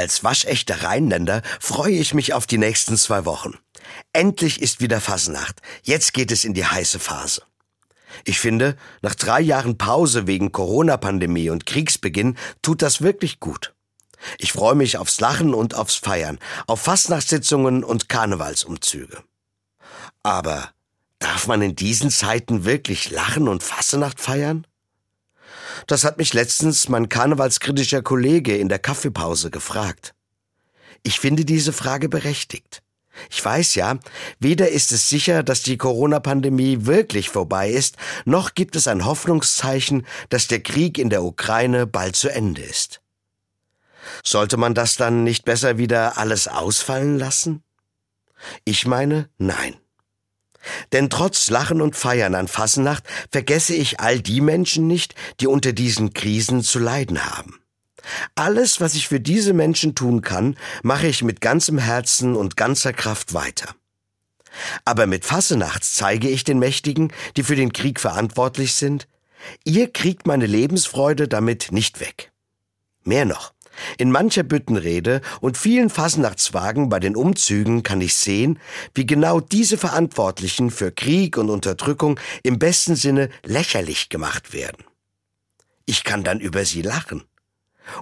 Als waschechter Rheinländer freue ich mich auf die nächsten zwei Wochen. Endlich ist wieder Fasnacht. Jetzt geht es in die heiße Phase. Ich finde, nach drei Jahren Pause wegen Corona-Pandemie und Kriegsbeginn tut das wirklich gut. Ich freue mich aufs Lachen und aufs Feiern, auf Fastnachtssitzungen und Karnevalsumzüge. Aber darf man in diesen Zeiten wirklich lachen und Fassenacht feiern? Das hat mich letztens mein karnevalskritischer Kollege in der Kaffeepause gefragt. Ich finde diese Frage berechtigt. Ich weiß ja, weder ist es sicher, dass die Corona-Pandemie wirklich vorbei ist, noch gibt es ein Hoffnungszeichen, dass der Krieg in der Ukraine bald zu Ende ist. Sollte man das dann nicht besser wieder alles ausfallen lassen? Ich meine, nein. Denn trotz Lachen und Feiern an Fasnacht vergesse ich all die Menschen nicht, die unter diesen Krisen zu leiden haben. Alles, was ich für diese Menschen tun kann, mache ich mit ganzem Herzen und ganzer Kraft weiter. Aber mit Fassenachts zeige ich den Mächtigen, die für den Krieg verantwortlich sind, ihr kriegt meine Lebensfreude damit nicht weg. Mehr noch, in mancher Büttenrede und vielen Fasnachtswagen bei den Umzügen kann ich sehen, wie genau diese Verantwortlichen für Krieg und Unterdrückung im besten Sinne lächerlich gemacht werden. Ich kann dann über sie lachen.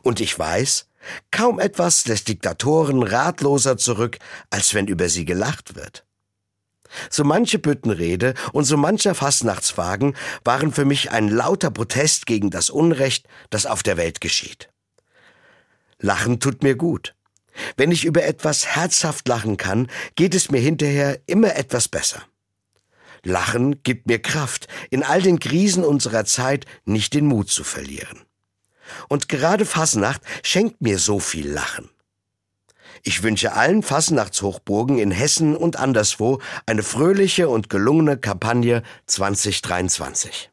Und ich weiß, kaum etwas lässt Diktatoren ratloser zurück, als wenn über sie gelacht wird. So manche Büttenrede und so mancher Fastnachtswagen waren für mich ein lauter Protest gegen das Unrecht, das auf der Welt geschieht. Lachen tut mir gut. Wenn ich über etwas herzhaft lachen kann, geht es mir hinterher immer etwas besser. Lachen gibt mir Kraft, in all den Krisen unserer Zeit nicht den Mut zu verlieren. Und gerade Fasnacht schenkt mir so viel Lachen. Ich wünsche allen Fasnachtshochburgen in Hessen und anderswo eine fröhliche und gelungene Kampagne 2023.